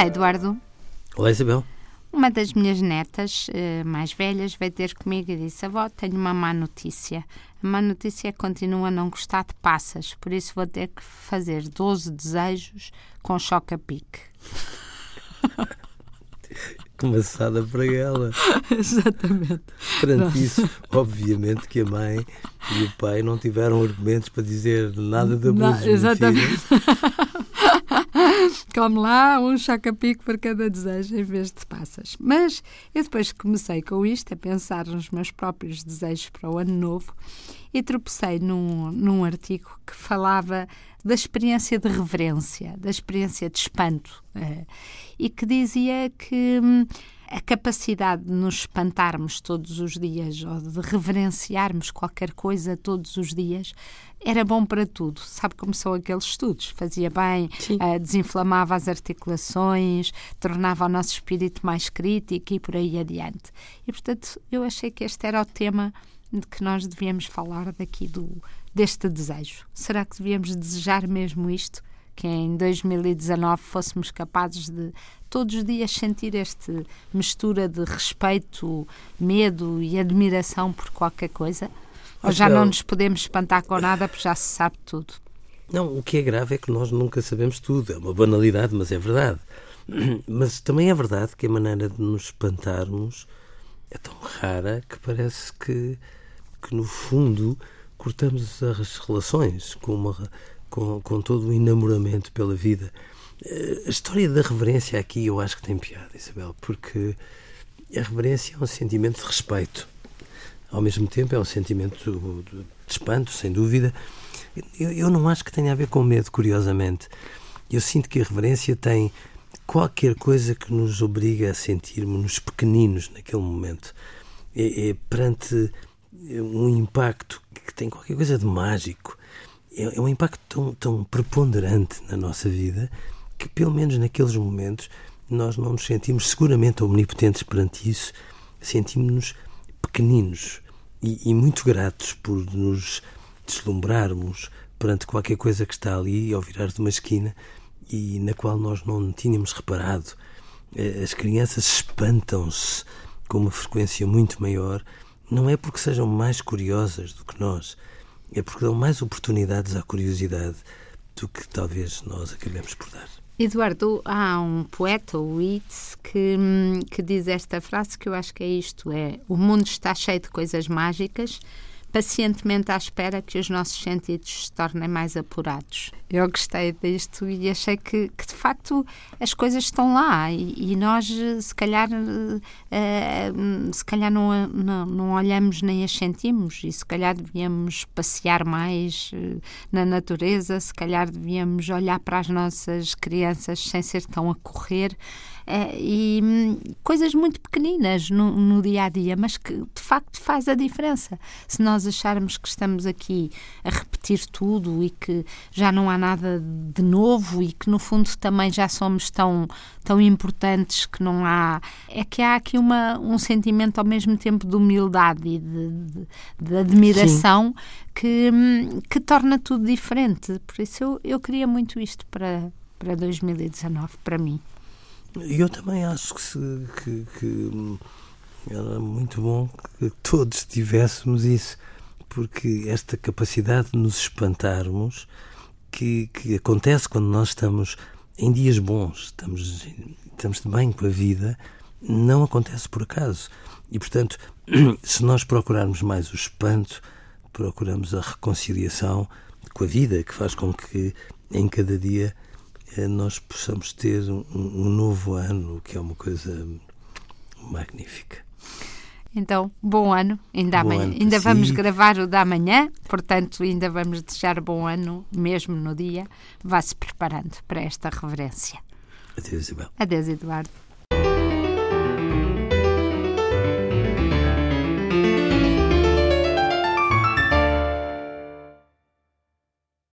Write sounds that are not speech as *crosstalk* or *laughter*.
Olá, Eduardo. Olá, Isabel. Uma das minhas netas uh, mais velhas veio ter comigo e disse: Avó, tenho uma má notícia. A má notícia é que continuo a não gostar de passas, por isso vou ter que fazer 12 desejos com choca-pique. Começada *laughs* para ela. *laughs* Exatamente. Perante isso, obviamente que a mãe e o pai não tiveram argumentos para dizer nada de abusos. exatamente. *laughs* *laughs* Come lá um chacapico por cada desejo em vez de passas. Mas eu depois comecei com isto, a pensar nos meus próprios desejos para o ano novo e tropecei num, num artigo que falava da experiência de reverência, da experiência de espanto, eh, e que dizia que hum, a capacidade de nos espantarmos todos os dias ou de reverenciarmos qualquer coisa todos os dias era bom para tudo. Sabe como são aqueles estudos? Fazia bem, uh, desinflamava as articulações, tornava o nosso espírito mais crítico e por aí adiante. E, portanto, eu achei que este era o tema de que nós devíamos falar daqui do, deste desejo. Será que devíamos desejar mesmo isto? Que em 2019 fôssemos capazes de todos os dias sentir esta mistura de respeito, medo e admiração por qualquer coisa? Ou já não nos podemos espantar com nada porque já se sabe tudo? Não, o que é grave é que nós nunca sabemos tudo. É uma banalidade, mas é verdade. *clears throat* Mas também é verdade que a maneira de nos espantarmos é tão rara que parece que, que no fundo, cortamos as relações com, uma, com, com todo o enamoramento pela vida. Eh, a história da reverência aqui eu acho que tem piada, Isabel, porque a reverência é um sentimento de respeito. Ao mesmo tempo é um sentimento de espanto, sem dúvida. Eu, eu não acho que tenha a ver com medo, curiosamente. Eu sinto que a reverência tem qualquer coisa que nos obriga a sentirmos-nos pequeninos naquele momento. É, é perante um impacto que tem qualquer coisa de mágico. É, é um impacto tão, tão preponderante na nossa vida que, pelo menos naqueles momentos, nós não nos sentimos seguramente omnipotentes perante isso, sentimos-nos pequeninos e, e, muito gratos por nos deslumbrarmos perante qualquer coisa que está ali ao virar de uma esquina e na qual nós não tínhamos reparado. Eh, as crianças espantam-se com uma frequência muito maior não é porque sejam mais curiosas do que nós, é porque dão mais oportunidades à curiosidade do que talvez nós acabemos por dar. Eduardo, há um poeta, o Yeats, que, que diz esta frase que eu acho que é isto: é o mundo está cheio de coisas mágicas, pacientemente à espera que os nossos sentidos se tornem mais apurados. Eu gostei disto e achei que, que de facto as coisas estão lá e, e nós se calhar uh, se calhar não, não, não, olhamos nem as sentimos e se calhar devíamos passear mais na natureza, se calhar devíamos olhar para as nossas crianças sem ser tão a correr uh, e um, coisas muito pequeninas no, no dia a dia, mas que de facto faz a diferença. Se nós acharmos que estamos aqui a repetir tudo e que já não há nada de novo e que no fundo também já somos tão, tão importantes que não há. É que há aqui uma, um sentimento ao mesmo tempo de humildade e de, de, de admiração que, que torna tudo diferente. Por isso eu, eu queria muito isto para, para 2019, para mim. Eu também acho que, que, que era muito bom que todos tivéssemos isso, porque esta capacidade de nos espantarmos que, que acontece quando nós estamos em dias bons, estamos, estamos de bem com a vida, não acontece por acaso. E, portanto, *clears throat* se nós procurarmos mais o espanto, procuramos a reconciliação com a vida, que faz com que em cada dia eh, nós possamos ter um, um novo ano, que é uma coisa magnífica. Então, bom ano. Ainda, bom ano ainda vamos gravar o da manhã, portanto, ainda vamos deixar bom ano mesmo no dia. Vá-se preparando para esta reverência. Adeus, Isabel. Adeus, Eduardo.